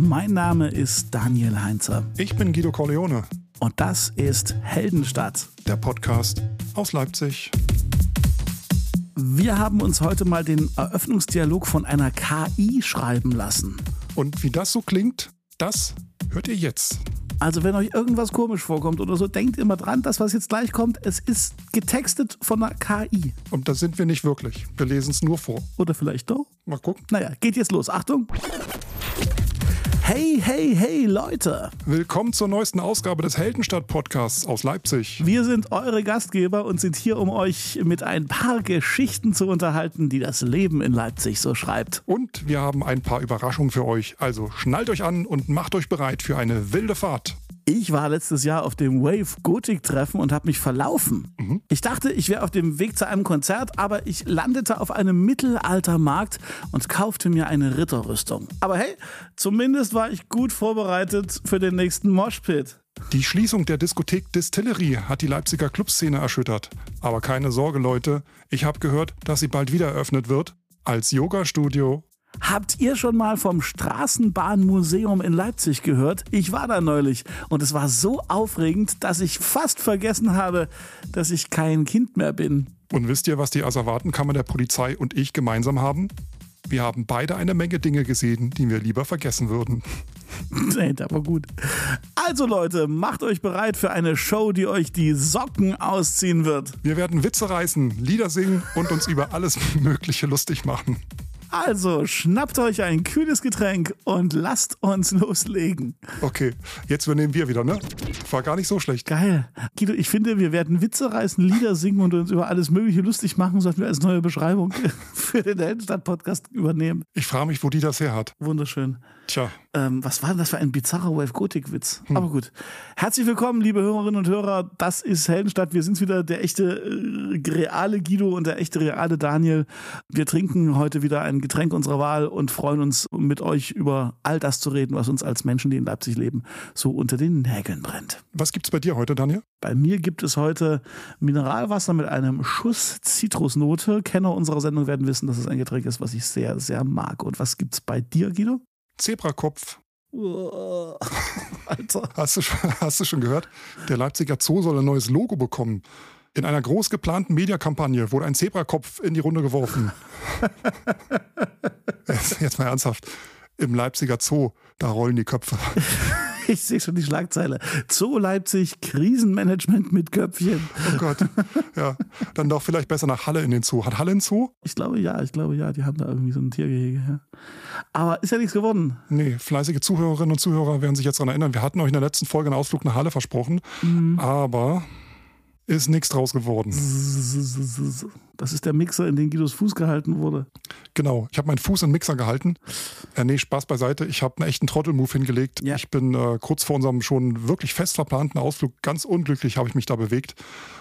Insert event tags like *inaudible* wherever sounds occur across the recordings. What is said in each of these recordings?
Mein Name ist Daniel Heinzer Ich bin Guido Corleone, und das ist Heldenstadt. der Podcast aus Leipzig. Wir haben uns heute mal den Eröffnungsdialog von einer KI schreiben lassen. Und wie das so klingt, das hört ihr jetzt. Also wenn euch irgendwas komisch vorkommt oder so, denkt immer dran, das, was jetzt gleich kommt, es ist getextet von einer KI. Und da sind wir nicht wirklich. Wir lesen es nur vor. Oder vielleicht doch? Mal gucken. Naja, geht jetzt los. Achtung. Hey, hey, hey, Leute. Willkommen zur neuesten Ausgabe des Heldenstadt-Podcasts aus Leipzig. Wir sind eure Gastgeber und sind hier, um euch mit ein paar Geschichten zu unterhalten, die das Leben in Leipzig so schreibt. Und wir haben ein paar Überraschungen für euch. Also schnallt euch an und macht euch bereit für eine wilde Fahrt. Ich war letztes Jahr auf dem Wave Gothic Treffen und habe mich verlaufen. Ich dachte, ich wäre auf dem Weg zu einem Konzert, aber ich landete auf einem Mittelaltermarkt und kaufte mir eine Ritterrüstung. Aber hey, zumindest war ich gut vorbereitet für den nächsten Moshpit. Die Schließung der Diskothek Distillery hat die Leipziger Clubszene erschüttert. Aber keine Sorge, Leute. Ich habe gehört, dass sie bald wieder eröffnet wird. Als Yoga-Studio Habt ihr schon mal vom Straßenbahnmuseum in Leipzig gehört? Ich war da neulich und es war so aufregend, dass ich fast vergessen habe, dass ich kein Kind mehr bin. Und wisst ihr, was die Asservatenkammer der Polizei und ich gemeinsam haben? Wir haben beide eine Menge Dinge gesehen, die wir lieber vergessen würden. *laughs* Nee, war gut. Also Leute, macht euch bereit für eine Show, die euch die Socken ausziehen wird. Wir werden Witze reißen, Lieder singen und uns über alles *laughs* Mögliche lustig machen. Also schnappt euch ein kühles Getränk und lasst uns loslegen. Okay, jetzt übernehmen wir wieder, ne? War gar nicht so schlecht. Geil. Guido, ich finde, wir werden Witze reißen, Lieder singen und uns über alles Mögliche lustig machen, sollten wir als neue Beschreibung *laughs* für den Heldenstadt-Podcast übernehmen. Ich frage mich, wo die das her hat. Wunderschön. Tja, Ähm, was war denn das für ein bizarrer Wave-Gotik-Witz? Aber gut. Herzlich willkommen, liebe Hörerinnen und Hörer. Das ist Heldenstadt. Wir sind wieder der echte äh, reale Guido und der echte reale Daniel. Wir trinken heute wieder ein Getränk unserer Wahl und freuen uns, mit euch über all das zu reden, was uns als Menschen, die in Leipzig leben, so unter den Nägeln brennt. was gibt's bei dir heute, Daniel? Bei mir gibt es heute Mineralwasser mit einem Schuss Zitrusnote. Kenner unserer Sendung werden wissen, dass es ein Getränk ist, was ich sehr, sehr mag. Und was gibt's bei dir, Guido? Zebrakopf. *laughs* Alter. Hast du, schon, hast du schon gehört? Der Leipziger Zoo soll ein neues Logo bekommen. In einer groß geplanten Mediakampagne wurde ein Zebrakopf in die Runde geworfen. *laughs* jetzt, jetzt mal ernsthaft. Im Leipziger Zoo, da rollen die Köpfe. *laughs* Ich sehe schon die Schlagzeile. Zoo Leipzig, Krisenmanagement mit Köpfchen. Oh Gott. Ja, dann doch vielleicht besser nach Halle in den Zoo. Hat Halle einen Zoo? Ich glaube ja, ich glaube ja, die haben da irgendwie so ein Tiergehege. Ja. Aber ist ja nichts geworden. Nee, fleißige Zuhörerinnen und Zuhörer werden sich jetzt daran erinnern. Wir hatten euch in der letzten Folge einen Ausflug nach Halle versprochen, aber ist nichts draus geworden. Das ist der Mixer, in den Guidos Fuß gehalten wurde. Genau, ich habe meinen Fuß in den Mixer gehalten. Äh, nee, Spaß beiseite. Ich habe einen echten Trottelmove hingelegt. Ja. Ich bin äh, kurz vor unserem schon wirklich fest verplanten Ausflug ganz unglücklich habe ich mich da bewegt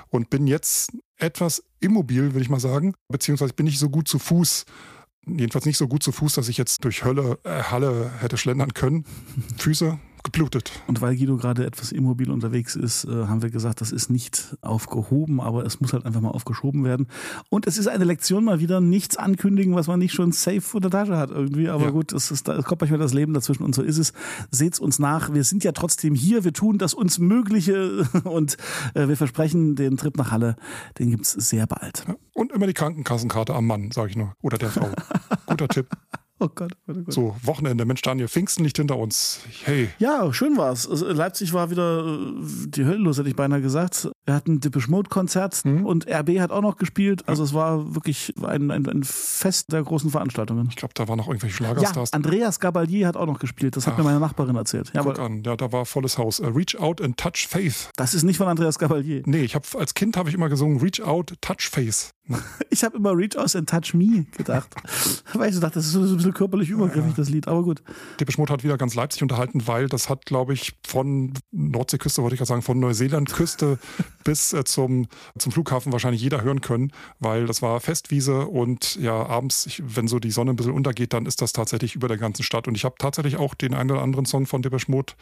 und bin jetzt etwas immobil, will ich mal sagen. Beziehungsweise bin ich so gut zu Fuß. Jedenfalls nicht so gut zu Fuß, dass ich jetzt durch Hölle, äh, Halle hätte schlendern können. Füße geblutet. Und weil Guido gerade etwas immobil unterwegs ist, äh, haben wir gesagt, das ist nicht aufgehoben, aber es muss halt einfach mal aufgeschoben werden. Und es ist eine Lektion mal wieder, nichts ankündigen, was man nicht schon safe vor der Tasche hat irgendwie. Aber Ja. gut, es, ist, es kommt manchmal das Leben dazwischen und so ist es. Seht's uns nach. Wir sind ja trotzdem hier. Wir tun das uns Mögliche *laughs* und äh, wir versprechen, den Trip nach Halle, den gibt's sehr bald. Und immer die Krankenkassenkarte am Mann, sage ich nur. Oder der Frau. *laughs* Guter Tipp. Oh Gott, oh Gott, oh Gott. So, Wochenende. Mensch, Daniel, Pfingsten liegt hinter uns. Hey, Ja, schön war's. Also Leipzig war wieder äh, die Hölle los, hätte ich beinahe gesagt. Wir hatten Depeche Mode Konzert und RB hat auch noch gespielt. Also es war wirklich ein, ein, ein Fest der großen Veranstaltungen. ich glaube, da waren noch irgendwelche Ja, Schlagerstars. Andreas Gabalier hat auch noch gespielt. Das hat mir meine Nachbarin erzählt. Ja, Guck an, ja, da war volles Haus. Äh, Reach out and touch faith. das ist nicht von Andreas Gabalier. Nee, ich habe als Kind habe ich immer gesungen Reach out, touch face. *laughs* Ich habe immer Reach Out and Touch Me gedacht. *laughs* Weil ich so dachte, das ist so ein bisschen körperlich übergriffig, das Lied. Aber gut. Depeche Mode hat wieder ganz Leipzig unterhalten, weil das hat, glaube ich, von Nordseeküste, wollte ich gerade sagen, von Neuseelandküste *laughs* bis äh, zum, zum Flughafen wahrscheinlich jeder hören können, weil das war Festwiese und ja, abends, ich, wenn so die Sonne ein bisschen untergeht, dann ist das tatsächlich über der ganzen Stadt. Und ich habe tatsächlich auch den einen oder anderen Song von Depeche Mode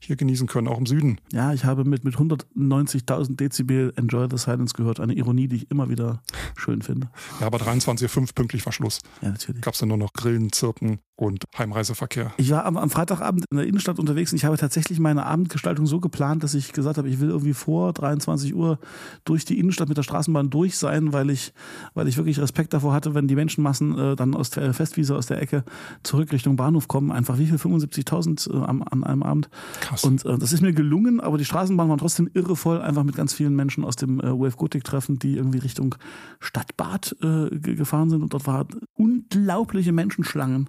hier genießen können, auch im Süden. Ja, ich habe mit, mit 190.000 Dezibel Enjoy the Silence gehört. Eine Ironie, die ich immer wieder schön finde. Ja, aber 23.05 pünktlich war Schluss. Ja, natürlich. Gab es dann nur noch Grillen, Zirpen und Heimreiseverkehr. Ich war am, am, Freitagabend in der Innenstadt unterwegs und ich habe tatsächlich meine Abendgestaltung so geplant, dass ich gesagt habe, ich will irgendwie vor 23 Uhr durch die Innenstadt mit der Straßenbahn durch sein, weil ich, weil ich wirklich Respekt davor hatte, wenn die Menschenmassen äh, dann aus der Festwiese, aus der Ecke zurück Richtung Bahnhof kommen. Einfach wie viel? 75.000 äh, an einem Abend. Krass. Und äh, das ist mir gelungen, aber die Straßenbahn war trotzdem irrevoll, einfach mit ganz vielen Menschen aus dem äh, Wave Gothic Treffen, die irgendwie Richtung Stadtbad äh, gefahren sind und dort waren unglaubliche Menschenschlangen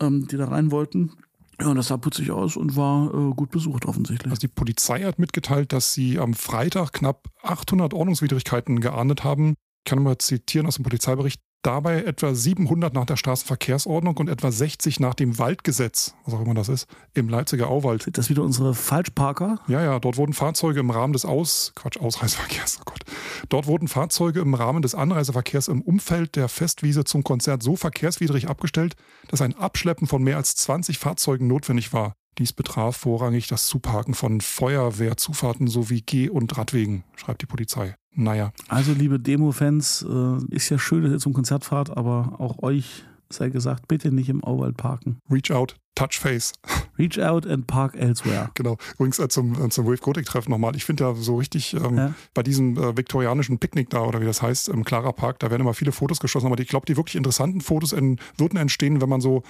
ähm, die da rein wollten. Ja, und das sah putzig aus und war äh, gut besucht offensichtlich. Also die Polizei hat mitgeteilt, dass sie am Freitag knapp 800 Ordnungswidrigkeiten geahndet haben. Ich kann mal zitieren aus dem Polizeibericht dabei etwa 700 nach der Straßenverkehrsordnung und etwa 60 nach dem Waldgesetz, was auch immer das ist, im Leipziger Auwald. Sind das wieder unsere Falschparker? Ja, ja, dort wurden Fahrzeuge im Rahmen des Aus, Quatsch, Ausreiseverkehrs, oh Gott. Dort wurden Fahrzeuge im Rahmen des Anreiseverkehrs im Umfeld der Festwiese zum Konzert so verkehrswidrig abgestellt, dass ein Abschleppen von mehr als 20 Fahrzeugen notwendig war. Dies betraf vorrangig das Zuparken von Feuerwehrzufahrten sowie Geh- und Radwegen, schreibt die Polizei. Naja. Also, liebe Demo-Fans, äh, ist ja schön, dass ihr zum Konzert fahrt, aber auch euch sei gesagt, bitte nicht im Auwald parken. Reach out, touch face. *laughs* Reach out and park elsewhere. Genau. Übrigens äh, zum, äh, zum Wave Gothic Treffen nochmal. Ich finde ja so richtig ähm, ja. bei diesem äh, viktorianischen Picknick da oder wie das heißt, im Clara Park, da werden immer viele Fotos geschossen, aber ich glaube, die wirklich interessanten Fotos in, würden entstehen, wenn man so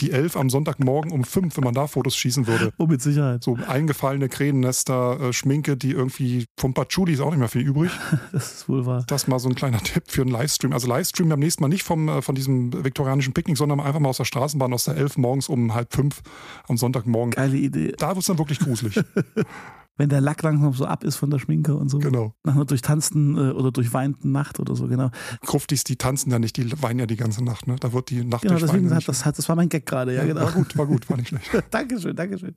die elf am Sonntagmorgen um fünf, wenn man da Fotos schießen würde. Oh, mit Sicherheit. So eingefallene Kränennester, äh, Schminke, die irgendwie vom Patchouli ist auch nicht mehr viel übrig. *laughs* das ist wohl wahr. Das mal so ein kleiner *laughs* Tipp für einen Livestream. Also Livestream am nächsten Mal nicht vom, äh, von diesem viktorianischen Picknick, sondern einfach mal aus der Straßenbahn aus der elf morgens um halb fünf am Sonntagmorgen. Geile Idee. Da wird es dann wirklich gruselig. *laughs* wenn der Lack langsam so ab ist von der Schminke und so. Genau. Nach einer durchtanzten äh, oder durchweinten Nacht oder so, genau. Gruftis, die tanzen ja nicht, die weinen ja die ganze Nacht, ne? Da wird die Nacht Genau, deswegen hat das, hat, das war mein Gag gerade, ja, ja, genau. War gut, war gut, war nicht *laughs* schlecht. Dankeschön, Dankeschön.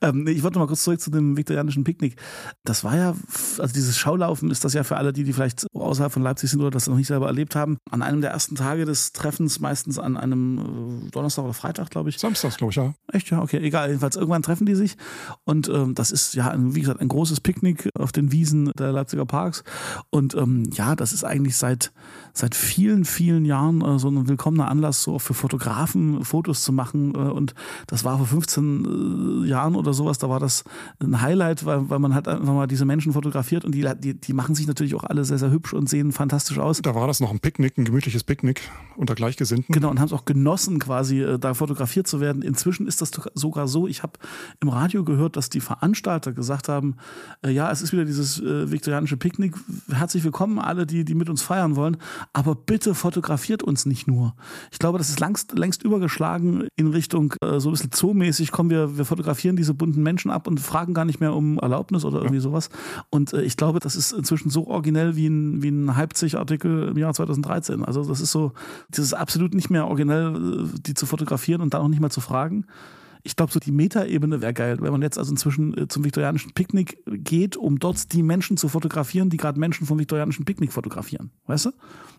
Ähm, ich wollte mal kurz zurück zu dem viktorianischen Picknick. Das war ja, also dieses Schaulaufen ist das ja für alle, die, die vielleicht außerhalb von Leipzig sind oder das noch nicht selber erlebt haben, an einem der ersten Tage des Treffens, meistens an einem äh, Donnerstag oder Freitag, glaube ich. Samstags, glaube ich, ja. Echt, ja, okay, egal. Jedenfalls irgendwann treffen die sich und ähm, das ist ja, wie gesagt, ein großes Picknick auf den Wiesen der Leipziger Parks. Und ähm, ja, das ist eigentlich seit, seit vielen, vielen Jahren äh, so ein willkommener Anlass, so für Fotografen Fotos zu machen. Äh, und das war vor 15 äh, Jahren oder sowas, da war das ein Highlight, weil, weil man hat einfach mal diese Menschen fotografiert und die, die, die machen sich natürlich auch alle sehr, sehr hübsch und sehen fantastisch aus. Da war das noch ein Picknick, ein gemütliches Picknick unter Gleichgesinnten. Genau, und haben es auch genossen, quasi äh, da fotografiert zu werden. Inzwischen ist das sogar so, ich habe im Radio gehört, dass die Veranstalter gesagt haben, äh, ja, es ist wieder dieses äh, viktorianische Picknick. Herzlich willkommen alle, die, die mit uns feiern wollen. Aber bitte fotografiert uns nicht nur. Ich glaube, das ist längst, längst übergeschlagen in Richtung äh, so ein bisschen zoomäßig. Kommen wir, wir fotografieren diese bunten Menschen ab und fragen gar nicht mehr um Erlaubnis oder irgendwie sowas. Und äh, ich glaube, das ist inzwischen so originell wie ein, wie ein Leipzig-Artikel im Jahr 2013. Also das ist so, das ist absolut nicht mehr originell, äh, die zu fotografieren und dann auch nicht mal zu fragen. Ich glaube, so die Metaebene wäre geil, wenn man jetzt also inzwischen äh, zum viktorianischen Picknick geht, um dort die Menschen zu fotografieren, die gerade Menschen vom viktorianischen Picknick fotografieren. Weißt du?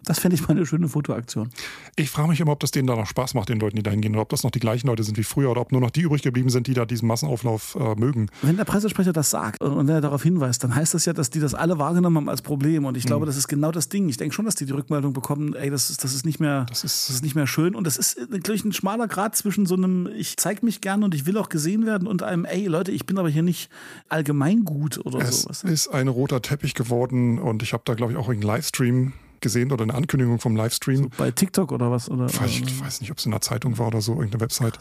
Das fände ich mal eine schöne Fotoaktion. Ich frage mich immer, ob das denen da noch Spaß macht, den Leuten, die da hingehen, oder ob das noch die gleichen Leute sind wie früher, oder ob nur noch die übrig geblieben sind, die da diesen Massenauflauf äh, mögen. Wenn der Pressesprecher das sagt und wenn er darauf hinweist, dann heißt das ja, dass die das alle wahrgenommen haben als Problem. Und ich glaube, mhm. das ist genau das Ding. Ich denke schon, dass die die Rückmeldung bekommen, ey, das ist, das ist, nicht, mehr, das ist, das ist nicht mehr schön. Und das ist natürlich ein schmaler Grad zwischen so einem, ich zeige mich gern und ich will auch gesehen werden, und einem, ey, Leute, ich bin aber hier nicht allgemeingut oder es sowas. Es ist ein roter Teppich geworden und ich habe da, glaube ich, auch einen Livestream gesehen oder eine Ankündigung vom Livestream. So bei TikTok oder was? Oder, ich weiß, nicht, ob es in der Zeitung war oder so, irgendeine Website.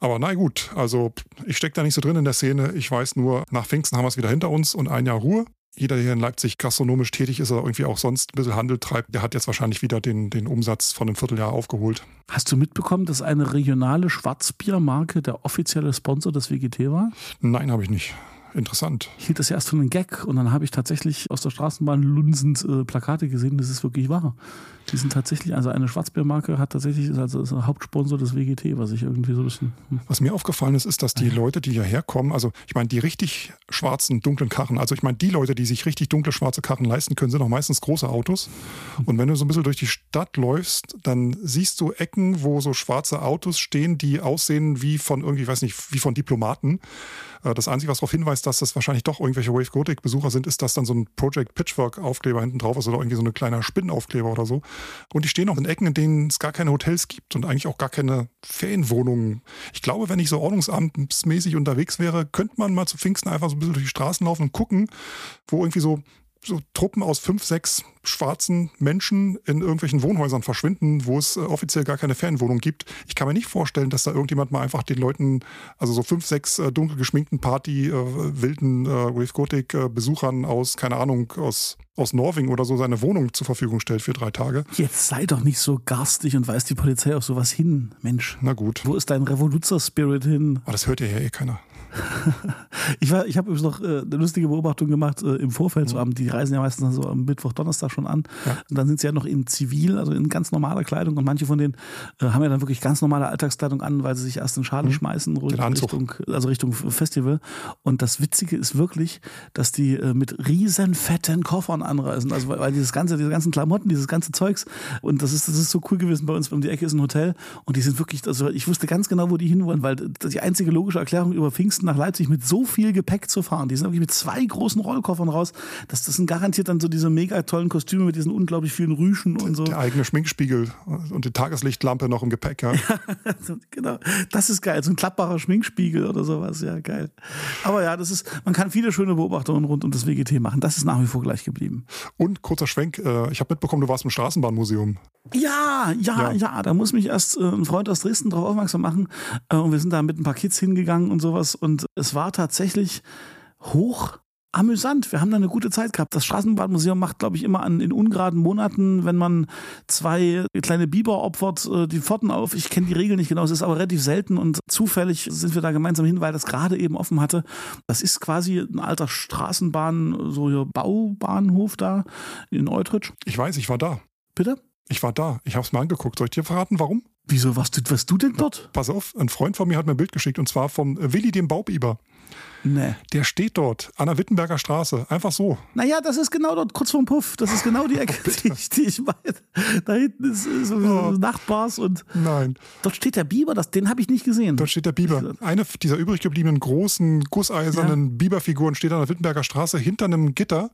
Aber na gut, also ich stecke da nicht so drin in der Szene. Ich weiß nur, nach Pfingsten haben wir es wieder hinter uns und ein Jahr Ruhe. Jeder, der hier in Leipzig gastronomisch tätig ist oder irgendwie auch sonst ein bisschen Handel treibt, der hat jetzt wahrscheinlich wieder den, den Umsatz von einem Vierteljahr aufgeholt. Hast du mitbekommen, dass eine regionale Schwarzbiermarke der offizielle Sponsor des WGT war? Nein, habe ich nicht interessant. Ich hielt das ja erst für einen Gag und dann habe ich tatsächlich aus der Straßenbahn lunsend äh, Plakate gesehen, das ist wirklich wahr. Die sind tatsächlich, also eine Schwarzbärmarke hat tatsächlich, ist also ist ein Hauptsponsor des WGT, was ich irgendwie so ein bisschen. Hm. Was mir aufgefallen ist, ist, dass die Leute, die hierher kommen, also ich meine, die richtig schwarzen, dunklen Karren, also ich meine, die Leute, die sich richtig dunkle, schwarze Karren leisten können, sind auch meistens große Autos. Und wenn du so ein bisschen durch die Stadt läufst, dann siehst du Ecken, wo so schwarze Autos stehen, die aussehen wie von irgendwie, ich weiß nicht, wie von Diplomaten. Äh, das Einzige, was darauf hinweist, dass das wahrscheinlich doch irgendwelche Wave Gothic-Besucher sind, ist, dass dann so ein Project Pitchwork-Aufkleber hinten drauf ist oder irgendwie so ein kleiner Spinnenaufkleber oder so. Und die stehen auch in Ecken, in denen es gar keine Hotels gibt und eigentlich auch gar keine Ferienwohnungen. Ich glaube, wenn ich so ordnungsamtsmäßig unterwegs wäre, könnte man mal zu Pfingsten einfach so ein bisschen durch die Straßen laufen und gucken, wo irgendwie so so Truppen aus fünf, sechs schwarzen Menschen in irgendwelchen Wohnhäusern verschwinden, wo es äh, offiziell gar keine Ferienwohnung gibt. Ich kann mir nicht vorstellen, dass da irgendjemand mal einfach den Leuten, also so fünf, sechs äh, dunkel geschminkten Party, äh, wilden äh, Wave Gothic äh, Besuchern aus, keine Ahnung, aus, aus Norwegen oder so seine Wohnung zur Verfügung stellt für drei Tage. Jetzt sei doch nicht so garstig und weist die Polizei auf sowas hin, Mensch. Na gut. Wo ist dein Revoluzer-Spirit hin? Aber das hört ja eh keiner. *laughs* ich ich habe übrigens noch äh, eine lustige Beobachtung gemacht äh, im Vorfeld. So, die reisen ja meistens so am Mittwoch, Donnerstag schon an. Ja. Und dann sind sie ja noch in Zivil, also in ganz normaler Kleidung. Und manche von denen äh, haben ja dann wirklich ganz normale Alltagskleidung an, weil sie sich erst in Schale mhm. schmeißen, Richtung, also Richtung Festival. Und das Witzige ist wirklich, dass die äh, mit riesen fetten Koffern anreisen. Also weil, weil dieses ganze, diese ganzen Klamotten, dieses ganze Zeugs. Und das ist, das ist so cool gewesen. Bei uns um die Ecke ist ein Hotel. Und die sind wirklich, also ich wusste ganz genau, wo die hinwollen, weil die einzige logische Erklärung über Pfingsten nach Leipzig mit so viel Gepäck zu fahren. Die sind wirklich mit zwei großen Rollkoffern raus. Das, das sind garantiert dann so diese mega tollen Kostüme mit diesen unglaublich vielen Rüschen und so. Der eigene Schminkspiegel und die Tageslichtlampe noch im Gepäck, ja. *laughs* genau. Das ist geil. So ein klappbarer Schminkspiegel oder sowas. Ja, geil. Aber ja, das ist, man kann viele schöne Beobachtungen rund um das WGT machen. Das ist nach wie vor gleich geblieben. Und kurzer Schwenk, äh, ich habe mitbekommen, du warst im Straßenbahnmuseum. Ja, ja, ja, ja. Da muss mich erst äh, ein Freund aus Dresden darauf aufmerksam machen. Äh, und wir sind da mit ein paar Kids hingegangen und sowas. Und es war tatsächlich hoch amüsant. Wir haben da eine gute Zeit gehabt. Das Straßenbahnmuseum macht, glaube ich, immer an, in ungeraden Monaten, wenn man zwei kleine Biber opfert, äh, die Pforten auf. Ich kenne die Regeln nicht genau, es ist aber relativ selten und zufällig sind wir da gemeinsam hin, weil das gerade eben offen hatte. Das ist quasi ein alter Straßenbahn, so hier Baubahnhof da in Eutrich. Ich weiß, ich war da. Bitte? Ich war da. Ich habe es mal angeguckt. Soll ich dir verraten, warum? Wieso warst du, warst du denn dort? Pass auf, ein Freund von mir hat mir ein Bild geschickt und zwar vom Willi dem Baubiber. Nee. Der steht dort an der Wittenberger Straße, einfach so. Naja, das ist genau dort, kurz vorm Puff. Das ist genau die Ecke, *laughs* oh, die, ich, die, ich, meine. Da hinten ist so oh. Nachtbars und. Nein. Dort steht der Biber, das, den habe ich nicht gesehen. Dort steht der Biber. Eine dieser übrig gebliebenen großen, gusseisernen ja. Biberfiguren steht an der Wittenberger Straße hinter einem Gitter.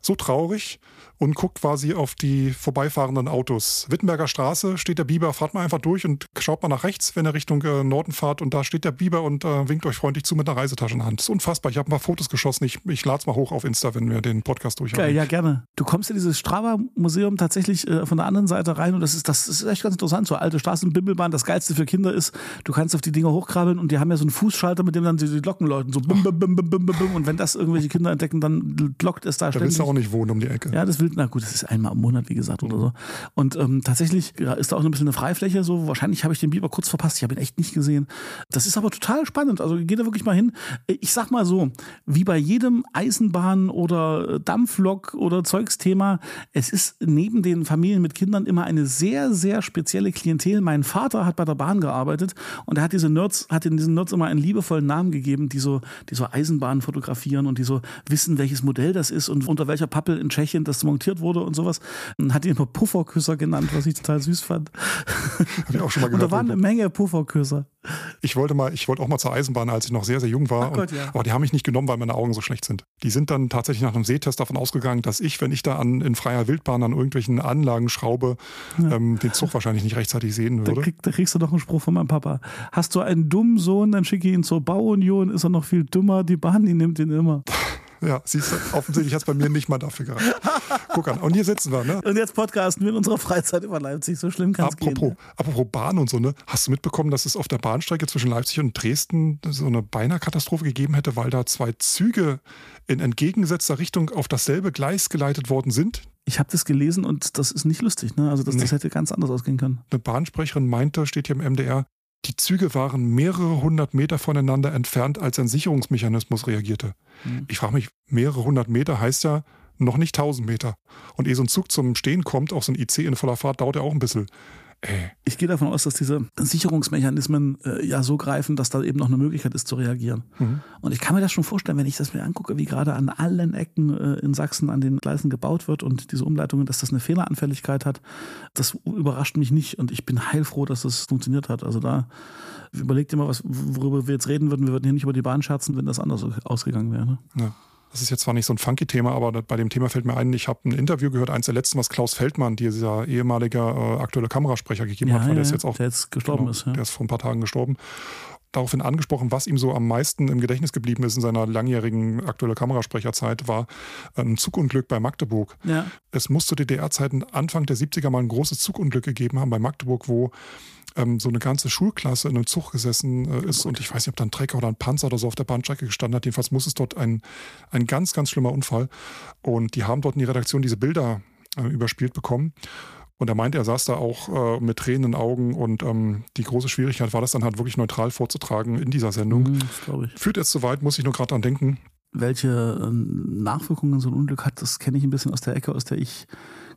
So traurig und guckt quasi auf die vorbeifahrenden Autos. Wittenberger Straße steht der Biber, fahrt mal einfach durch und schaut mal nach rechts, wenn ihr Richtung äh, Norden fahrt und da steht der Biber und äh, winkt euch freundlich zu mit einer Reisetasche in der Hand. Das ist unfassbar. Ich habe ein paar Fotos geschossen. Ich, ich lade es mal hoch auf Insta, wenn wir den Podcast durchhaben. Geil, ja, gerne. Du kommst in dieses Strava-Museum tatsächlich äh, von der anderen Seite rein und das ist, das ist echt ganz interessant. So alte Straßenbimmelbahn. Das Geilste für Kinder ist, du kannst auf die Dinger hochkrabbeln und die haben ja so einen Fußschalter, mit dem dann die, die Glocken läuten. So bim, bim, bim, bim, bim, bim. Und wenn das irgendwelche Kinder entdecken, dann glockt es da, da ständig. Da willst du auch nicht wohnen um die Ecke. Ja, das will, na gut, das ist einmal einmal im Monat, wie gesagt, oder so. Und ähm, tatsächlich ja, ist da auch ein bisschen eine Freifläche. So wahrscheinlich habe ich den Biber kurz verpasst. Ich habe ihn echt nicht gesehen. Das ist aber total spannend. Also geht da wirklich mal hin. Ich sag mal so, wie bei jedem Eisenbahn- oder Dampflok oder Zeugsthema, es ist neben den Familien mit Kindern immer eine sehr, sehr spezielle Klientel. Mein Vater hat bei der Bahn gearbeitet und er hat diese Nerds, hat in diesen Nerds immer einen liebevollen Namen gegeben, die so, die so Eisenbahnen fotografieren und die so wissen, welches Modell das ist und unter welcher Pappel in Tschechien das montiert wurde und sowas und hat ihn immer Pufferküsser genannt, was ich total süß fand. Hab ich auch schon mal gehört. *laughs* Und da waren eine Menge Pufferküsser. Ich wollte mal, ich wollte auch mal zur Eisenbahn, als ich noch sehr, sehr jung war. Gott, ja. aber die haben mich nicht genommen, weil meine Augen so schlecht sind. Die sind dann tatsächlich nach einem Sehtest davon ausgegangen, dass ich, wenn ich da an, in freier Wildbahn an irgendwelchen Anlagen schraube, ja. ähm, den Zug wahrscheinlich nicht rechtzeitig sehen würde. Da, krieg, da, kriegst du doch einen Spruch von meinem Papa. Hast du einen dummen Sohn, dann schicke ich ihn zur Bauunion, ist er noch viel dümmer, die Bahn, die nimmt ihn immer. *laughs* Ja, siehst du, offensichtlich hat es bei mir nicht mal dafür gereicht. Guck an. Und hier sitzen wir, ne? Und jetzt podcasten wir in unserer Freizeit über Leipzig. So schlimm kann es gehen. Ne? Apropos Bahn und so, ne? Hast du mitbekommen, dass es auf der Bahnstrecke zwischen Leipzig und Dresden so eine beinahe Katastrophe gegeben hätte, weil da zwei Züge in entgegengesetzter Richtung auf dasselbe Gleis geleitet worden sind? Ich habe das gelesen und das ist nicht lustig. Ne? Also das, nee. das hätte ganz anders ausgehen können. Eine Bahnsprecherin meinte, steht hier im MDR, die Züge waren mehrere hundert Meter voneinander entfernt, als ein Sicherungsmechanismus reagierte. Mhm. Ich frage mich, mehrere hundert Meter heißt ja noch nicht tausend Meter. Und ehe so ein Zug zum Stehen kommt, auch so ein IC in voller Fahrt, dauert ja auch ein bisschen. Ich gehe davon aus, dass diese Sicherungsmechanismen äh, ja so greifen, dass da eben noch eine Möglichkeit ist zu reagieren. Mhm. Und ich kann mir das schon vorstellen, wenn ich das mir angucke, wie gerade an allen Ecken äh, in Sachsen an den Gleisen gebaut wird und diese Umleitungen, dass das eine Fehleranfälligkeit hat. Das überrascht mich nicht und ich bin heilfroh, dass das funktioniert hat. Also da überlegt ihr mal, was, worüber wir jetzt reden würden. Wir würden hier nicht über die Bahn scherzen, wenn das anders ausgegangen wäre. Ne? Ja. Das ist jetzt zwar nicht so ein funky Thema, aber bei dem Thema fällt mir ein, ich habe ein Interview gehört, eins der letzten, was Klaus Feldmann, dieser ehemalige äh, aktuelle Kamerasprecher gegeben Ja, hat, weil ja, der ist jetzt auch der jetzt gestorben genau, ist. Ja. Der ist vor ein paar Tagen gestorben. Daraufhin angesprochen, was ihm so am meisten im Gedächtnis geblieben ist in seiner langjährigen aktuelle Kamerasprecherzeit, war ein Zugunglück bei Magdeburg. Ja. Es muss zu DDR-Zeiten Anfang der 70er mal ein großes Zugunglück gegeben haben bei Magdeburg, wo ähm, so eine ganze Schulklasse in einem Zug gesessen äh, ist und ich weiß nicht, ob da ein Trecker oder ein Panzer oder so auf der Bahnstrecke gestanden hat. Jedenfalls muss es dort ein, ein ganz, ganz schlimmer Unfall. Und die haben dort in die Redaktion diese Bilder äh, überspielt bekommen. Und er meinte, er saß da auch äh, mit Tränen in den Augen und ähm, die große Schwierigkeit war das dann halt wirklich neutral vorzutragen in dieser Sendung. Mhm, das glaube ich. Führt jetzt soweit, muss ich nur gerade dran denken. Welche äh, Nachwirkungen so ein Unglück hat, das kenne ich ein bisschen aus der Ecke, aus der ich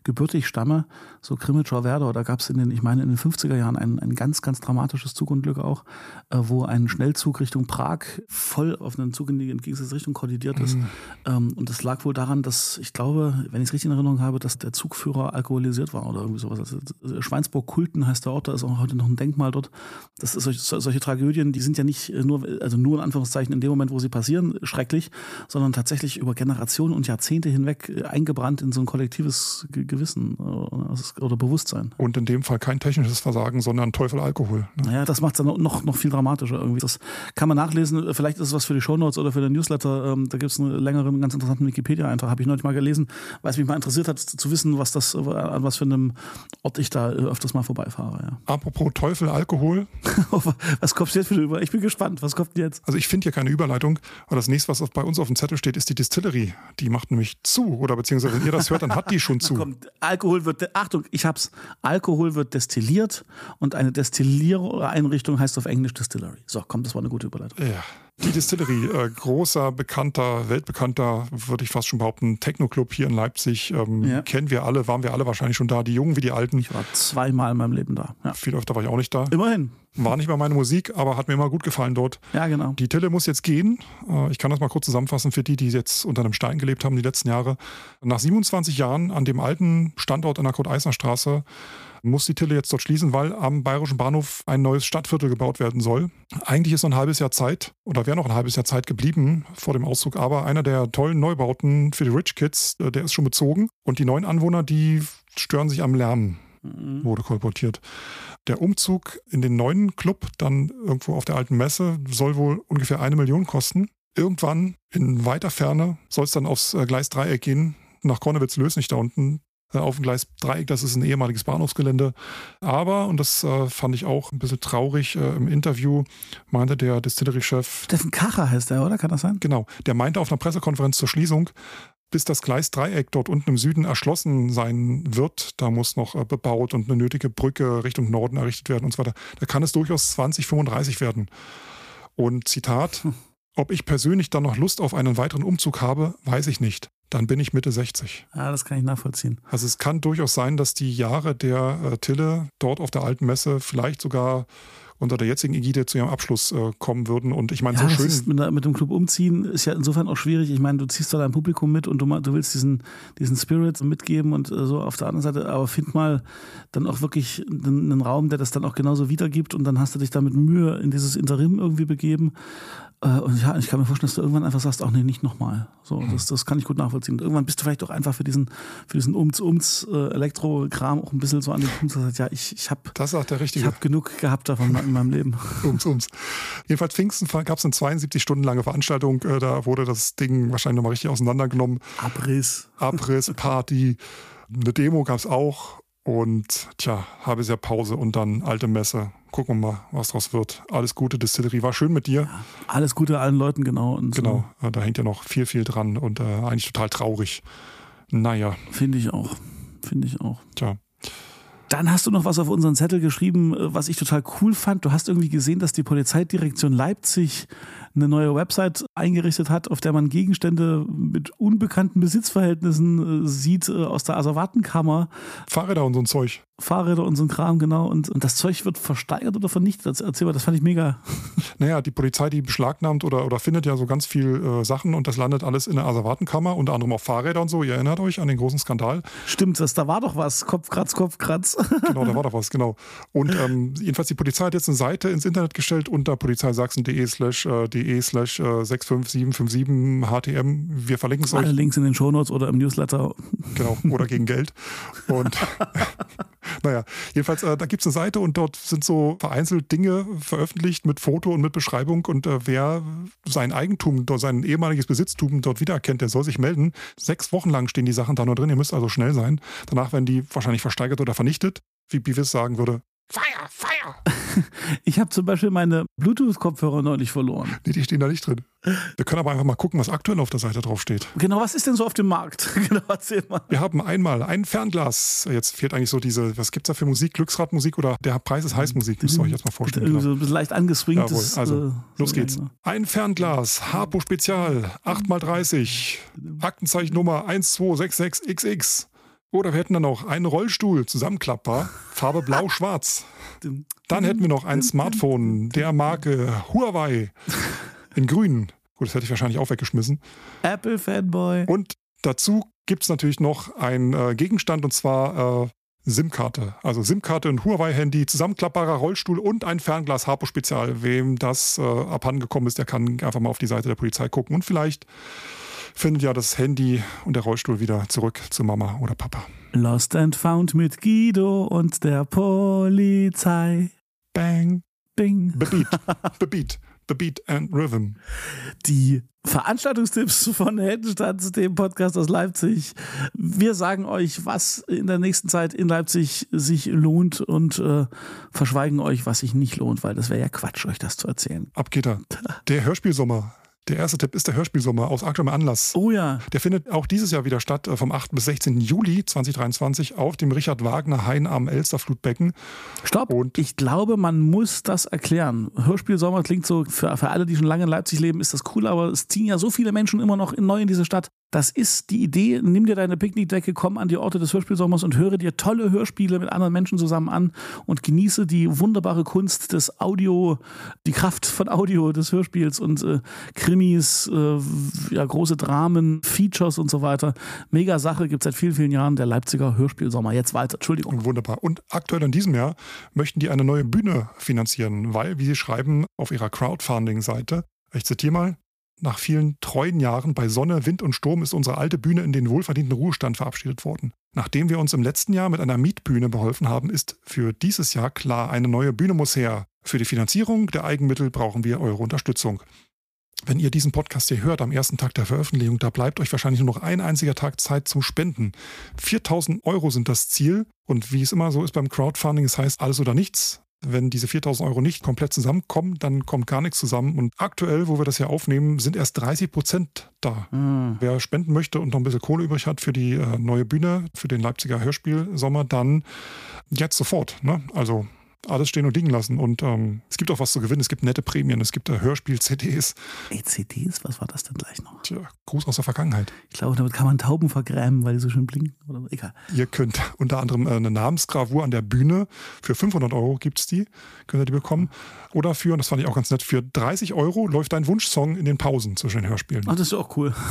gebürtig stamme, so Krimitschau Werder, da gab es in den, ich meine, in den 50er Jahren ein, ein ganz, ganz dramatisches Zugunglück auch, äh, wo ein Schnellzug Richtung Prag voll auf einen Zug in die entgegengesetzte Richtung kollidiert ist. Mhm. Ähm, und das lag wohl daran, dass, ich glaube, wenn ich es richtig in Erinnerung habe, dass der Zugführer alkoholisiert war oder irgendwie sowas. Also, Schweinsburg-Kulten heißt der Ort, da ist auch heute noch ein Denkmal dort. Das ist solche, solche Tragödien, die sind ja nicht nur, also nur in Anführungszeichen in dem Moment, wo sie passieren, schrecklich, sondern tatsächlich über Generationen und Jahrzehnte hinweg eingebrannt in so ein kollektives Gewissen äh, oder Bewusstsein. Und in dem Fall kein technisches Versagen, sondern Teufel Alkohol. Ne? Naja, das macht es dann noch, noch viel dramatischer irgendwie. Das kann man nachlesen. Vielleicht ist es was für die Shownotes oder für den Newsletter. Ähm, da gibt es einen längeren, ganz interessanten Wikipedia-Eintrag. Habe ich neulich mal gelesen, weil es mich mal interessiert hat, zu wissen, was das, an was für einem Ort ich da öfters mal vorbeifahre. Ja. Apropos Teufel, Alkohol. *laughs* was kommt jetzt wieder über? Ich bin gespannt. Was kommt jetzt? Also ich finde hier keine Überleitung. Aber das nächste, was bei uns auf dem Zettel steht, ist die Distillery. Die macht nämlich zu. Oder beziehungsweise, wenn ihr das hört, dann hat die schon *laughs* zu. Kommt, Alkohol wird, Achtung, ich hab's. Alkohol wird destilliert und eine Destilliereinrichtung heißt auf Englisch Distillery. So, komm, das war eine gute Überleitung. Ja. Die Distillery, äh, großer, bekannter, weltbekannter, würde ich fast schon behaupten, Techno-Club hier in Leipzig. Ähm, ja. Kennen wir alle, waren wir alle wahrscheinlich schon da, die Jungen wie die Alten. Ich war zweimal in meinem Leben da. Ja. Viel öfter war ich auch nicht da. Immerhin. War nicht mal meine Musik, aber hat mir immer gut gefallen dort. Ja, genau. Die Tille muss jetzt gehen. Ich kann das mal kurz zusammenfassen für die, die jetzt unter einem Stein gelebt haben die letzten Jahre. Nach 27 Jahren an dem alten Standort in der Kurt-Eisner-Straße muss die Tille jetzt dort schließen, weil am Bayerischen Bahnhof ein neues Stadtviertel gebaut werden soll. Eigentlich ist noch ein halbes Jahr Zeit oder wäre noch ein halbes Jahr Zeit geblieben vor dem Auszug, aber einer der tollen Neubauten für die Rich Kids, der ist schon bezogen und die neuen Anwohner, die stören sich am Lärm, mhm. wurde kolportiert. Der Umzug in den neuen Club, dann irgendwo auf der alten Messe, soll wohl ungefähr eine Million kosten. Irgendwann in weiter Ferne soll es dann aufs Gleis Dreieck gehen, nach Kornewitz-Lösnich da unten auf dem Gleis Dreieck. Das ist ein ehemaliges Bahnhofsgelände. Aber, und das äh, fand ich auch ein bisschen traurig, äh, im Interview meinte der Distillery-Chef. Steffen Kacher heißt der, oder? Kann das sein? Genau. Der meinte auf einer Pressekonferenz zur Schließung, bis das Gleis Dreieck dort unten im Süden erschlossen sein wird, da muss noch äh, bebaut und eine nötige Brücke Richtung Norden errichtet werden und so weiter. Da kann es durchaus 2035 werden. Und Zitat, hm. ob ich persönlich dann noch Lust auf einen weiteren Umzug habe, weiß ich nicht dann bin ich Mitte 60. Ja, das kann ich nachvollziehen. Also es kann durchaus sein, dass die Jahre der äh, Tille dort auf der alten Messe vielleicht sogar unter der jetzigen Ägide zu ihrem Abschluss äh, kommen würden. Und ich meine, ja, so schön. Ist mit, mit, dem Club umziehen ist ja insofern auch schwierig. Ich meine, du ziehst da dein Publikum mit und du, du willst diesen, diesen Spirit mitgeben und äh, so auf der anderen Seite, aber find mal dann auch wirklich einen, einen, Raum, der das dann auch genauso wiedergibt und dann hast du dich da mit Mühe in dieses Interim irgendwie begeben. Äh, und ja, ich kann mir vorstellen, dass du irgendwann einfach sagst, ach nee, nicht nochmal. So, mhm. das, das kann ich gut nachvollziehen. Und irgendwann bist du vielleicht auch einfach für diesen, für diesen Umz-Umz äh, Elektro-Kram auch ein bisschen so an den Punkt, dass du sagst, ja, ich, ich habe hab genug gehabt davon in meinem Leben. *laughs* ums, ums. Jedenfalls Pfingsten gab es eine 72 Stunden lange Veranstaltung. Äh, da wurde das Ding wahrscheinlich nochmal richtig auseinandergenommen. Abriss. Abriss, *laughs* Party. Eine Demo gab es auch. Und tja, habe sehr Pause und dann alte Messe. Gucken wir mal, was draus wird. Alles Gute, Distillery. War schön mit dir. Ja, alles Gute allen Leuten, genau. Und genau, so. da hängt ja noch viel, viel dran und äh, eigentlich total traurig. Naja. Finde ich auch. Finde ich auch. Tja. Dann hast du noch was auf unseren Zettel geschrieben, äh, was ich total cool fand. Du hast irgendwie gesehen, dass die Polizeidirektion Leipzig eine neue Website eingerichtet hat, auf der man Gegenstände mit unbekannten Besitzverhältnissen äh, sieht äh, aus der Asservatenkammer. Fahrräder und so ein Zeug. Fahrräder und so ein Kram, genau. Und, und das Zeug wird versteigert oder vernichtet. Erzähl mal, das fand ich mega. *laughs* Naja, die Polizei, die beschlagnahmt oder, oder findet ja so ganz viel äh, Sachen und das landet alles in der Asservatenkammer, unter anderem auch Fahrräder und so. Ihr erinnert euch an den großen Skandal. Stimmt, das, da war doch was. Kopfkratz, Kopfkratz. *laughs* Genau, da war doch was, *laughs* genau. Und ähm, jedenfalls die Polizei hat jetzt eine Seite ins Internet gestellt unter polizeisachsen.de slash äh, de slash 65757 HTM. Wir verlinken es euch. Alle Links in den Shownotes oder im Newsletter. Genau, oder gegen Geld. Und naja, jedenfalls, äh, da gibt es eine Seite und dort sind so vereinzelt Dinge veröffentlicht mit Foto und mit Beschreibung. Und äh, wer sein Eigentum, sein ehemaliges Besitztum dort wiedererkennt, der soll sich melden. Sechs Wochen lang stehen die Sachen da nur drin. Ihr müsst also schnell sein. Danach werden die wahrscheinlich versteigert oder vernichtet. Wie Beavis sagen würde, Fire, Fire! *laughs* Ich habe zum Beispiel meine Bluetooth-Kopfhörer neulich verloren. Nee, die stehen da nicht drin. Wir können aber einfach mal gucken, was aktuell auf der Seite drauf steht. Genau, was ist denn so auf dem Markt? *laughs* genau, erzähl mal. Wir haben einmal ein Fernglas. Jetzt fehlt eigentlich so diese, was gibt es da für Musik? Glücksradmusik oder der Preis ist Heißmusik? Müsst ihr euch jetzt mal vorstellen. Irgendwie so ein bisschen leicht angeswingtes. Also, äh, los so geht's. genau. Ein Fernglas, Harpo Spezial, 8x30, Aktenzeichennummer 1266XX. Oder wir hätten dann noch einen Rollstuhl, zusammenklappbar, Farbe blau-schwarz. *laughs* Dann hätten wir noch ein Smartphone der Marke Huawei in grün. Gut, das hätte ich wahrscheinlich auch weggeschmissen. Apple Fanboy. Und dazu gibt es natürlich noch einen äh, Gegenstand und zwar äh, SIM-Karte. Also SIM-Karte, ein Huawei-Handy, zusammenklappbarer Rollstuhl und ein Fernglas Harpo Spezial. Wem das äh, abhandengekommen ist, der kann einfach mal auf die Seite der Polizei gucken und vielleicht findet ja das Handy und der Rollstuhl wieder zurück zu Mama oder Papa. Lost and Found mit Guido und der Polizei. Bang. Bing. Bebeat. Bebeat. *laughs* Bebeat and Rhythm. Die Veranstaltungstipps von Heldenstadt, dem Podcast aus Leipzig. Wir sagen euch, was in der nächsten Zeit in Leipzig sich lohnt und äh, verschweigen euch, was sich nicht lohnt, weil das wäre ja Quatsch, euch das zu erzählen. Ab geht er. *laughs* Der Hörspielsommer. Der erste Tipp ist der Hörspielsommer aus aktuellem Anlass. Oh ja. Der findet auch dieses Jahr wieder statt, äh, vom 8. bis 16. Juli 2023 auf dem Richard Wagner Hain am Elsterflutbecken. Stopp. Und- ich glaube, man muss das erklären. Hörspielsommer klingt so, für, für alle, die schon lange in Leipzig leben, ist das cool, aber es ziehen ja so viele Menschen immer noch neu in diese Stadt. Das ist die Idee. Nimm dir deine Picknickdecke, komm an die Orte des Hörspielsommers und höre dir tolle Hörspiele mit anderen Menschen zusammen an und genieße die wunderbare Kunst des Audio, die Kraft von Audio des Hörspiels und äh, Krimis, äh, ja, große Dramen, Features und so weiter. Mega Sache, gibt seit vielen, vielen Jahren der Leipziger Hörspielsommer. Jetzt weiter, Entschuldigung. Wunderbar. Und aktuell in diesem Jahr möchten die eine neue Bühne finanzieren, weil, wie sie schreiben auf ihrer Crowdfunding-Seite, ich zitiere mal, nach vielen treuen Jahren bei Sonne, Wind und Sturm ist unsere alte Bühne in den wohlverdienten Ruhestand verabschiedet worden. Nachdem wir uns im letzten Jahr mit einer Mietbühne beholfen haben, ist für dieses Jahr klar, eine neue Bühne muss her. Für die Finanzierung der Eigenmittel brauchen wir eure Unterstützung. Wenn ihr diesen Podcast hier hört am ersten Tag der Veröffentlichung, da bleibt euch wahrscheinlich nur noch ein einziger Tag Zeit zum Spenden. 4000 Euro sind das Ziel und wie es immer so ist beim Crowdfunding, es heißt alles oder nichts. Wenn diese 4000 Euro nicht komplett zusammenkommen, dann kommt gar nichts zusammen. Und aktuell, wo wir das hier aufnehmen, sind erst 30 Prozent da. Hm. Wer spenden möchte und noch ein bisschen Kohle übrig hat für die äh, neue Bühne, für den Leipziger Hörspielsommer, dann jetzt sofort. Ne? Also alles stehen und liegen lassen. Und ähm, es gibt auch was zu gewinnen. Es gibt nette Prämien. Es gibt äh, Hörspiel-CDs. ECDs, was war das denn gleich noch? Tja, Gruß aus der Vergangenheit. Ich glaube, damit kann man Tauben vergrämen, weil die so schön blinken. Oder egal. Ihr könnt unter anderem äh, eine Namensgravur an der Bühne. Für 500 Euro gibt es die. Könnt ihr die bekommen. Oder für, und das fand ich auch ganz nett, für 30 Euro läuft dein Wunschsong in den Pausen zwischen den Hörspielen. Ach, das ist auch cool. *laughs*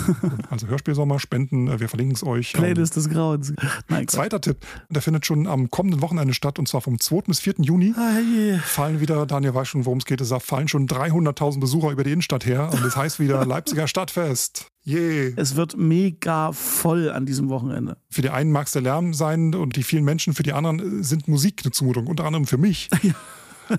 Also Hörspielsommer, Spenden, äh, wir verlinken es euch. Ähm, Playlist des Grauens. Nein. Zweiter Tipp, der findet schon am kommenden Wochenende statt und zwar vom 2. bis 4. Juni. Ah, je. Fallen wieder, Daniel weiß schon, worum es geht, es sagt, fallen schon 300.000 Besucher über die Innenstadt her und das heißt wieder *laughs* Leipziger Stadtfest. Je. Es wird mega voll an diesem Wochenende. Für die einen mag es der Lärm sein und die vielen Menschen, für die anderen äh, sind Musik eine Zumutung, unter anderem für mich. *laughs*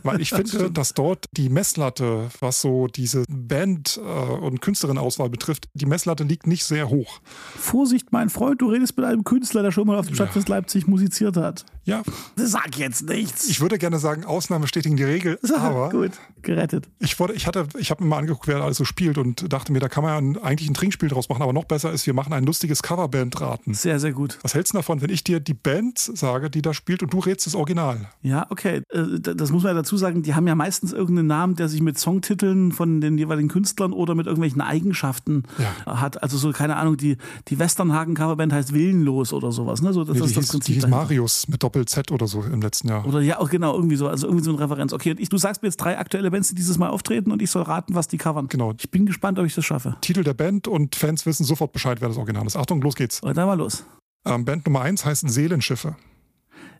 Weil ich finde, dass dort die Messlatte, was so diese Band- äh, und Künstlerinnenauswahl betrifft, die Messlatte liegt nicht sehr hoch. Vorsicht, mein Freund, du redest mit einem Künstler, der schon mal auf dem Ja. Stadtfest Leipzig musiziert hat. Ja, Sag jetzt nichts. ich würde gerne sagen, Ausnahmen bestätigen die Regel, *laughs* aber Gut, gerettet. Ich, wurde, ich, hatte, ich habe mir mal angeguckt, wer alles so spielt und dachte mir, da kann man ja ein, eigentlich ein Trinkspiel draus machen, aber noch besser ist, wir machen ein lustiges Coverband-Raten. Sehr, sehr gut. Was hältst du davon, wenn ich dir die Band sage, die da spielt und du rätst das Original? Ja, okay. Äh, Das muss man ja dazu sagen, die haben ja meistens irgendeinen Namen, der sich mit Songtiteln von den jeweiligen Künstlern oder mit irgendwelchen Eigenschaften Ja. hat. Also so, keine Ahnung, die, die Westernhagen-Coverband heißt Willenlos oder sowas. Ne? So, das Nee, ist die das hieß, die Prinzip. hieß dahinter. Marius mit Doppel-Z oder so im letzten Jahr. Oder ja, auch genau, irgendwie so, also irgendwie so eine Referenz. Okay, und ich, du sagst mir jetzt drei aktuelle Bands, die dieses Mal auftreten und ich soll raten, was die covern. Genau. Ich bin gespannt, ob ich das schaffe. Titel der Band und Fans wissen sofort Bescheid, wer das Original ist. Achtung, los geht's. Und dann mal los. Ähm, Band Nummer eins heißt Seelenschiffe.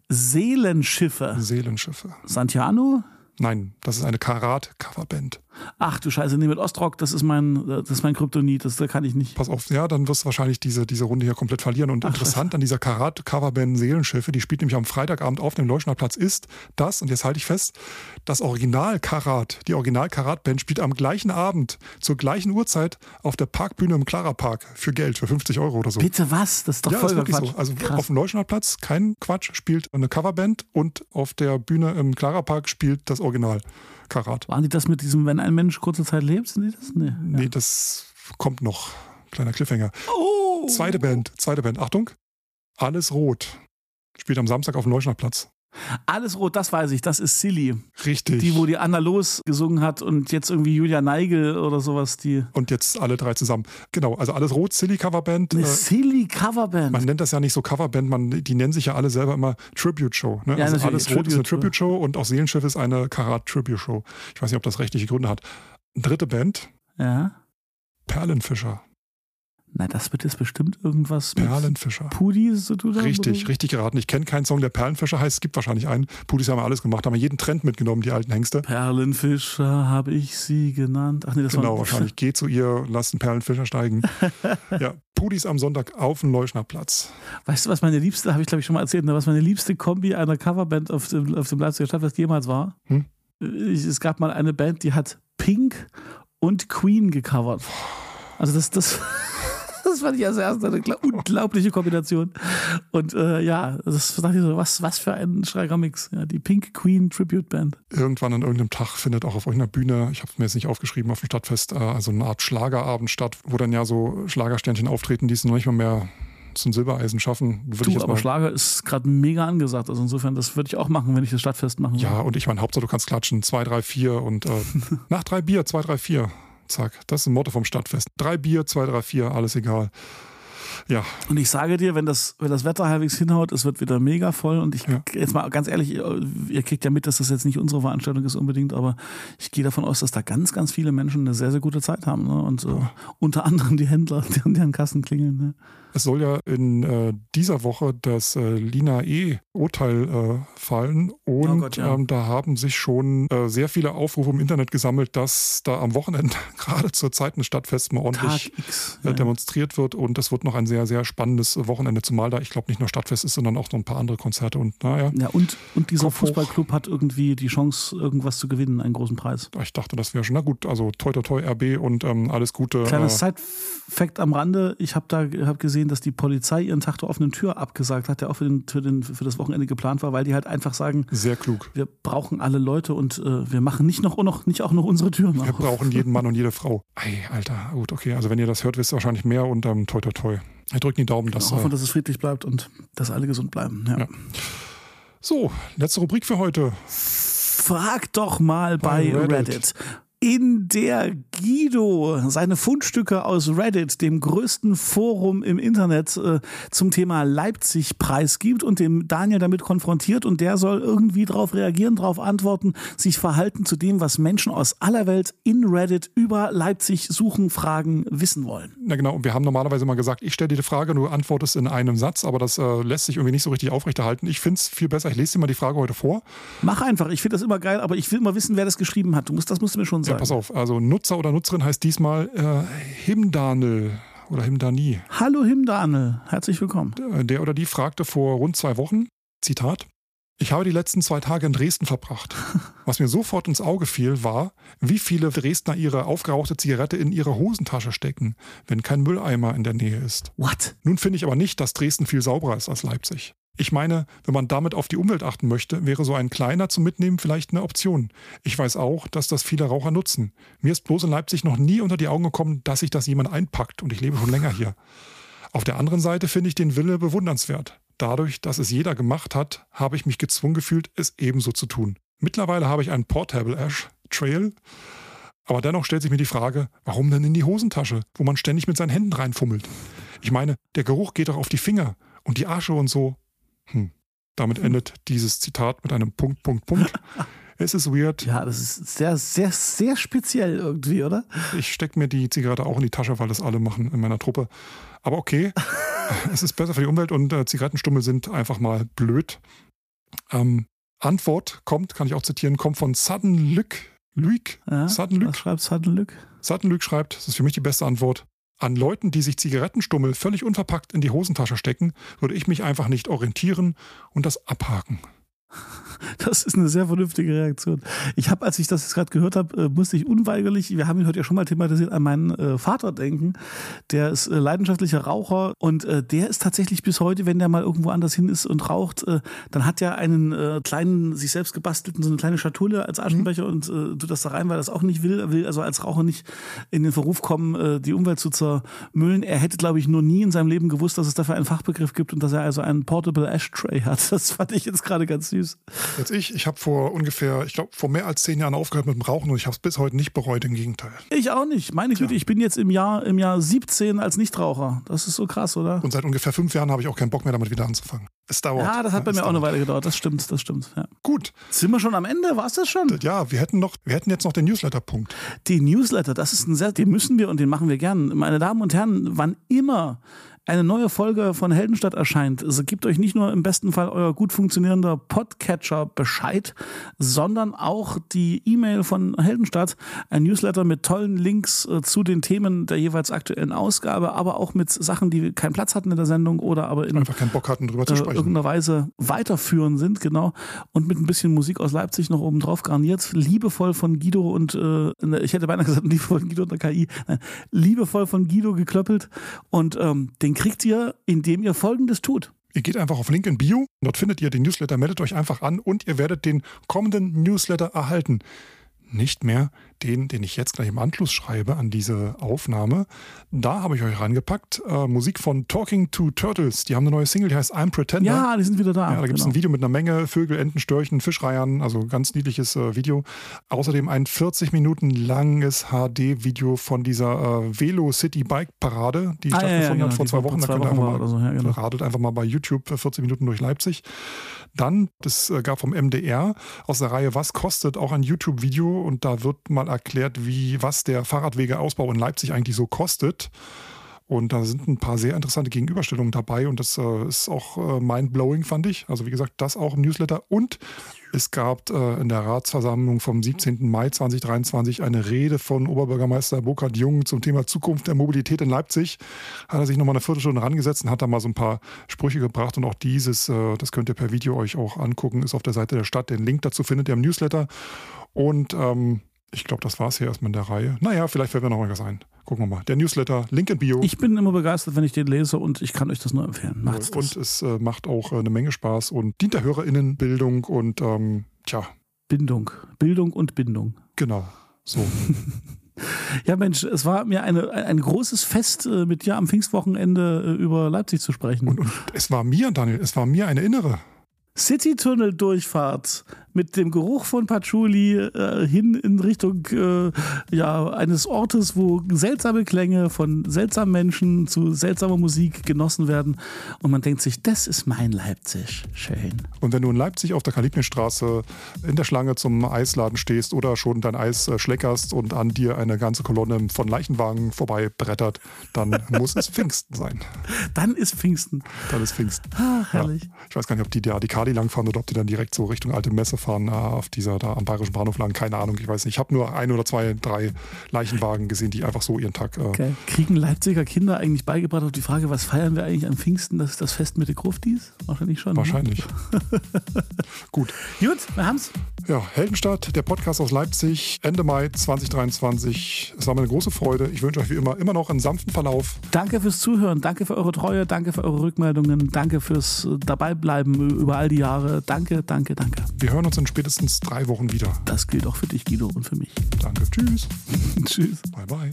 Seelenschiffe. Seelenschiffe. Santiano? Nein, das ist eine Karat-Coverband. Ach du Scheiße, nee, mit Ostrock, das ist mein, das ist mein Kryptonit, das, das kann ich nicht. Pass auf, ja, dann wirst du wahrscheinlich diese, diese Runde hier komplett verlieren. Und Ach, interessant an dieser Karat-Coverband Seelenschiffe, die spielt nämlich am Freitagabend auf dem Leuschnerplatz, ist das, und jetzt halte ich fest, das Original Karat, die Original Karat-Band spielt am gleichen Abend, zur gleichen Uhrzeit auf der Parkbühne im Clara Park für Geld, für 50 Euro oder so. Bitte was? Das ist doch ja, voll ist wirklich Quatsch. so. Also Krass. auf dem Leuschnerplatz, kein Quatsch, spielt eine Coverband und auf der Bühne im Clara Park spielt das Original Karat. Waren die das mit diesem, wenn ein Mensch kurze Zeit lebt? Sind die das? Nee. Nee, das kommt noch. Kleiner Cliffhanger. Oh! Zweite Band, zweite Band. Achtung. Alles Rot. Spielt am Samstag auf dem Leuschnerplatz. Alles rot, das weiß ich, das ist Silly. Richtig. Die, wo die Anna Los gesungen hat und jetzt irgendwie Julia Neigel oder sowas, die. und jetzt alle drei zusammen. Genau, also alles Rot, Silly Coverband. Eine Äh, Silly Coverband. man nennt das ja nicht so Coverband, man, die nennen sich ja alle selber immer Tribute Show. Ne? Ja, also alles Rot ist eine Tribute, Tribute Show und auch Seelenschiff ist eine Karat Tribute Show. Ich weiß nicht, ob das rechtliche Gründe hat. Dritte Band, ja. Perlenfischer. Na, das wird jetzt bestimmt irgendwas mit Perlenfischer. Pudis zu tun haben. Richtig, richtig geraten. Ich kenne keinen Song, der Perlenfischer heißt. Es gibt wahrscheinlich einen. Pudis haben alles gemacht, haben jeden Trend mitgenommen, die alten Hengste. Perlenfischer habe ich sie genannt. Ach nee, das Genau, war wahrscheinlich. Geh zu ihr, lass einen Perlenfischer steigen. *laughs* ja, Pudis am Sonntag auf dem Leuschnerplatz. Weißt du, was meine liebste, habe ich glaube ich schon mal erzählt, ne, was meine liebste Kombi einer Coverband auf dem, auf dem Leipziger Stadtfest jemals war? Hm? Es gab mal eine Band, die hat Pink und Queen gecovert. Also das, das, das fand ich als erstes eine unglaubliche Kombination. Und äh, ja, das dachte ich so, was, was für ein schräger Mix. Ja, die Pink Queen Tribute Band. Irgendwann an irgendeinem Tag findet auch auf irgendeiner Bühne, ich habe es mir jetzt nicht aufgeschrieben, auf dem Stadtfest, äh, also eine Art Schlagerabend statt, wo dann ja so Schlagersternchen auftreten, die es noch nicht mal mehr zum Silbereisen schaffen. Würde ich Du, jetzt aber mal Schlager ist gerade mega angesagt. Also insofern, das würde ich auch machen, wenn ich das Stadtfest machen würde. Ja, und ich meine, Hauptsache du kannst klatschen. Zwei, drei, vier und äh, *laughs* nach drei Bier, zwei, drei, vier. Zack. Das ist ein Motto vom Stadtfest. Drei Bier, zwei, drei, vier, alles egal. Ja, Und ich sage dir, wenn das, wenn das Wetter halbwegs hinhaut, es wird wieder mega voll. Und ich, Ja. jetzt mal ganz ehrlich, ihr ihr kriegt ja mit, dass das jetzt nicht unsere Veranstaltung ist unbedingt, aber ich gehe davon aus, dass da ganz, ganz viele Menschen eine sehr, sehr gute Zeit haben. Ne? Und äh, unter anderem die Händler, die an deren Kassen klingeln. Ne? Es soll ja in äh, dieser Woche das äh, Lina E-Urteil äh, fallen. Und Oh Gott, ja. ähm, da haben sich schon äh, sehr viele Aufrufe im Internet gesammelt, dass da am Wochenende, *laughs* gerade zur Zeit des Stadtfests, mal ordentlich X. äh, demonstriert wird. Und es wird noch ein sehr, sehr spannendes Wochenende, zumal da, ich glaube, nicht nur Stadtfest ist, sondern auch noch ein paar andere Konzerte. Und naja, Ja, und, und dieser. Fußballclub hat irgendwie die Chance, irgendwas zu gewinnen, einen großen Preis. ich dachte, das wäre schon, na gut, also toi toi toi RB und ähm, alles Gute. Kleiner Äh, Side-Fact am Rande: Ich habe da hab gesehen, dass die Polizei ihren Tag der offenen Tür abgesagt hat, der auch für, den, für, den, für das Wochenende geplant war, weil die halt einfach sagen, sehr klug. wir brauchen alle Leute und äh, wir machen nicht noch, noch nicht auch noch unsere Türen Wir auf. brauchen *laughs* jeden Mann und jede Frau. Ei, Alter, gut, okay. Also wenn ihr das hört, wisst ihr wahrscheinlich mehr und ähm, toi toi toi. Wir drücken die Daumen, dass. Wir hoffen, Äh, dass es friedlich bleibt und dass alle gesund bleiben. Ja. Ja. so, letzte Rubrik für heute. Frag doch mal bei, Bei Reddit. Reddit. In der Guido seine Fundstücke aus Reddit, dem größten Forum im Internet, äh, zum Thema Leipzig preisgibt und dem Daniel damit konfrontiert und der soll irgendwie darauf reagieren, darauf antworten, sich verhalten zu dem, was Menschen aus aller Welt in Reddit über Leipzig suchen, fragen, wissen wollen. Na genau, und wir haben normalerweise mal gesagt, ich stelle dir die Frage, du antwortest in einem Satz, aber das äh, lässt sich irgendwie nicht so richtig aufrechterhalten. Ich finde es viel besser, ich lese dir mal die Frage heute vor. Mach einfach, ich finde das immer geil, aber ich will immer wissen, wer das geschrieben hat. Du musst, das musst du mir schon Ja, sagen. pass auf, also Nutzer oder Nutzerin heißt diesmal äh, Himdanel oder Himdani. Hallo Himdanel, herzlich willkommen. Äh, Der oder die fragte vor rund zwei Wochen, Zitat, ich habe die letzten zwei Tage in Dresden verbracht. *laughs* Was mir sofort ins Auge fiel, war, wie viele Dresdner ihre aufgerauchte Zigarette in ihre Hosentasche stecken, wenn kein Mülleimer in der Nähe ist. What? Nun finde ich aber nicht, dass Dresden viel sauberer ist als Leipzig. Ich meine, wenn man damit auf die Umwelt achten möchte, wäre so ein kleiner zum Mitnehmen vielleicht eine Option. Ich weiß auch, dass das viele Raucher nutzen. Mir ist bloß in Leipzig noch nie unter die Augen gekommen, dass sich das jemand einpackt und ich lebe schon länger hier. Auf der anderen Seite finde ich den Wille bewundernswert. Dadurch, dass es jeder gemacht hat, habe ich mich gezwungen gefühlt, es ebenso zu tun. Mittlerweile habe ich einen Portable Ash Trail, aber dennoch stellt sich mir die Frage, warum denn in die Hosentasche, wo man ständig mit seinen Händen reinfummelt? Ich meine, der Geruch geht doch auf die Finger und die Asche und so. Hm. Damit endet dieses Zitat mit einem Punkt, Punkt, Punkt. *laughs* Es ist weird. Ja, das ist sehr, sehr, sehr speziell irgendwie, oder? Ich stecke mir die Zigarette auch in die Tasche, weil das alle machen in meiner Truppe. Aber okay, *laughs* es ist besser für die Umwelt und äh, Zigarettenstummel sind einfach mal blöd. Ähm, Antwort kommt, kann ich auch zitieren, kommt von Sudden Luke. Luke? Ja, Sudden? Was schreibt Sudden Luke schreibt, das ist für mich die beste Antwort. An Leuten, die sich Zigarettenstummel völlig unverpackt in die Hosentasche stecken, würde ich mich einfach nicht orientieren und das abhaken. *laughs* Das ist eine sehr vernünftige Reaktion. Ich habe, als ich das jetzt gerade gehört habe, äh, musste ich unweigerlich, wir haben ihn heute ja schon mal thematisiert, an meinen äh, Vater denken. Der ist äh, leidenschaftlicher Raucher und äh, der ist tatsächlich bis heute, wenn der mal irgendwo anders hin ist und raucht, äh, dann hat er einen äh, kleinen, sich selbst gebastelten, so eine kleine Schatulle als Aschenbecher mhm. und tut das da rein, weil er das auch nicht will. Er will also als Raucher nicht in den Verruf kommen, die Umwelt zu zermüllen. Er hätte, glaube ich, nur nie in seinem Leben gewusst, dass es dafür einen Fachbegriff gibt und dass er also einen Portable Ashtray hat. *laughs* Das fand ich jetzt gerade ganz süß. Jetzt ich, ich habe vor ungefähr, ich glaube, vor mehr als zehn Jahren aufgehört mit dem Rauchen und ich habe es bis heute nicht bereut, im Gegenteil. Ich auch nicht. Meine Güte, ich bin jetzt im Jahr, im Jahr 17 als Nichtraucher. Das ist so krass, oder? Und seit ungefähr fünf Jahren habe ich auch keinen Bock mehr damit wieder anzufangen. Es dauert. Ja, das hat bei mir dauert. auch eine Weile gedauert. Das stimmt, das stimmt. Ja. Gut. Sind wir schon am Ende? War es das schon? Ja, wir hätten noch, wir hätten jetzt noch den Newsletter-Punkt. Den Newsletter, das ist ein sehr, den müssen wir und den machen wir gern. Meine Damen und Herren, wann immer eine neue Folge von Heldenstadt erscheint, also gebt euch nicht nur im besten Fall euer gut funktionierender Podcatcher Bescheid, sondern auch die E-Mail von Heldenstadt, ein Newsletter mit tollen Links äh, zu den Themen der jeweils aktuellen Ausgabe, aber auch mit Sachen, die keinen Platz hatten in der Sendung oder aber in einfach keinen Bock hatten drüber zu äh, sprechen. irgendeiner Weise weiterführen sind, genau. Und mit ein bisschen Musik aus Leipzig noch oben drauf garniert, liebevoll von Guido und äh, ich hätte beinahe gesagt, liebevoll von Guido und der KI, Nein, liebevoll von Guido geklöppelt. Und ähm, den den kriegt ihr, indem ihr Folgendes tut. Ihr geht einfach auf Link in Bio, dort findet ihr den Newsletter, meldet euch einfach an und ihr werdet den kommenden Newsletter erhalten. Nicht mehr den, den ich jetzt gleich im Anschluss schreibe an diese Aufnahme. Da habe ich euch reingepackt. Äh, Musik von Talking to Turtles. Die haben eine neue Single, die heißt I'm Pretender. Ja, die sind wieder da. Ja, da gibt es genau. ein Video mit einer Menge Vögel, Enten, Störchen, Fischreihern. Also ganz niedliches äh, Video. Außerdem ein 40 Minuten langes HD-Video von dieser äh, Velo City Bike Parade, die ah, stattgefunden ja, ja, genau. hat vor zwei Wochen. Zwei da könnt ihr einfach mal, so. ja, genau. radelt einfach mal bei YouTube 40 äh, Minuten durch Leipzig. Dann, das äh, gab vom MDR aus der Reihe Was kostet auch ein YouTube-Video und da wird mal erklärt, wie, was der Fahrradwegeausbau in Leipzig eigentlich so kostet. Und da sind ein paar sehr interessante Gegenüberstellungen dabei und das äh, ist auch äh, mind-blowing, fand ich. Also wie gesagt, das auch im Newsletter. Und es gab äh, in der Ratsversammlung vom 17. Mai 2023 eine Rede von Oberbürgermeister Burkhard Jung zum Thema Zukunft der Mobilität in Leipzig. Hat er sich nochmal eine Viertelstunde rangesetzt und hat da mal so ein paar Sprüche gebracht. Und auch dieses, äh, das könnt ihr per Video euch auch angucken, ist auf der Seite der Stadt. Den Link dazu findet ihr im Newsletter. Und ähm, ich glaube, das war es hier erstmal in der Reihe. Naja, vielleicht fällt mir noch mal was ein. Gucken wir mal. Der Newsletter, Link in Bio. Ich bin immer begeistert, wenn ich den lese und ich kann euch das nur empfehlen. Macht's und es äh, macht auch äh, eine Menge Spaß und dient der HörerInnenbildung und ähm, tja. Bindung. Bildung und Bindung. Genau. So. *laughs* ja, Mensch, es war mir eine, ein großes Fest, äh, mit dir am Pfingstwochenende äh, über Leipzig zu sprechen. Und, und es war mir, Daniel, es war mir eine innere. City-Tunnel-Durchfahrt mit dem Geruch von Patchouli äh, hin in Richtung äh, ja, eines Ortes, wo seltsame Klänge von seltsamen Menschen zu seltsamer Musik genossen werden. Und man denkt sich, das ist mein Leipzig. Schön. Und wenn du in Leipzig auf der Kalibnerstraße in der Schlange zum Eisladen stehst oder schon dein Eis äh, schleckerst und an dir eine ganze Kolonne von Leichenwagen vorbei brettert, dann *laughs* muss es Pfingsten sein. Dann ist Pfingsten. Dann ist Pfingsten. Ach, herrlich. Ja. Ich weiß gar nicht, ob die, die Kali langfahren oder ob die dann direkt so Richtung alte Messe fahren äh, auf dieser da am Bayerischen Bahnhof lang. Keine Ahnung, ich weiß nicht. Ich habe nur ein oder zwei, drei Leichenwagen gesehen, die einfach so ihren Tag. Äh okay. Kriegen Leipziger Kinder eigentlich beigebracht auf die Frage, was feiern wir eigentlich am Pfingsten? Das ist das Fest mit den Gruftis? Wahrscheinlich schon. Ne? Wahrscheinlich. *laughs* Gut. Gut, wir haben's. Ja, Heldenstadt, der Podcast aus Leipzig, Ende Mai 2023. Es war mir eine große Freude. Ich wünsche euch wie immer immer noch einen sanften Verlauf. Danke fürs Zuhören, danke für eure Treue, danke für eure Rückmeldungen, danke fürs äh, Dabeibleiben über all die Jahre. Danke, danke, danke. Wir hören uns in spätestens drei Wochen wieder. Das gilt auch für dich, Guido, und für mich. Danke. Tschüss. *laughs* Tschüss. Bye, bye.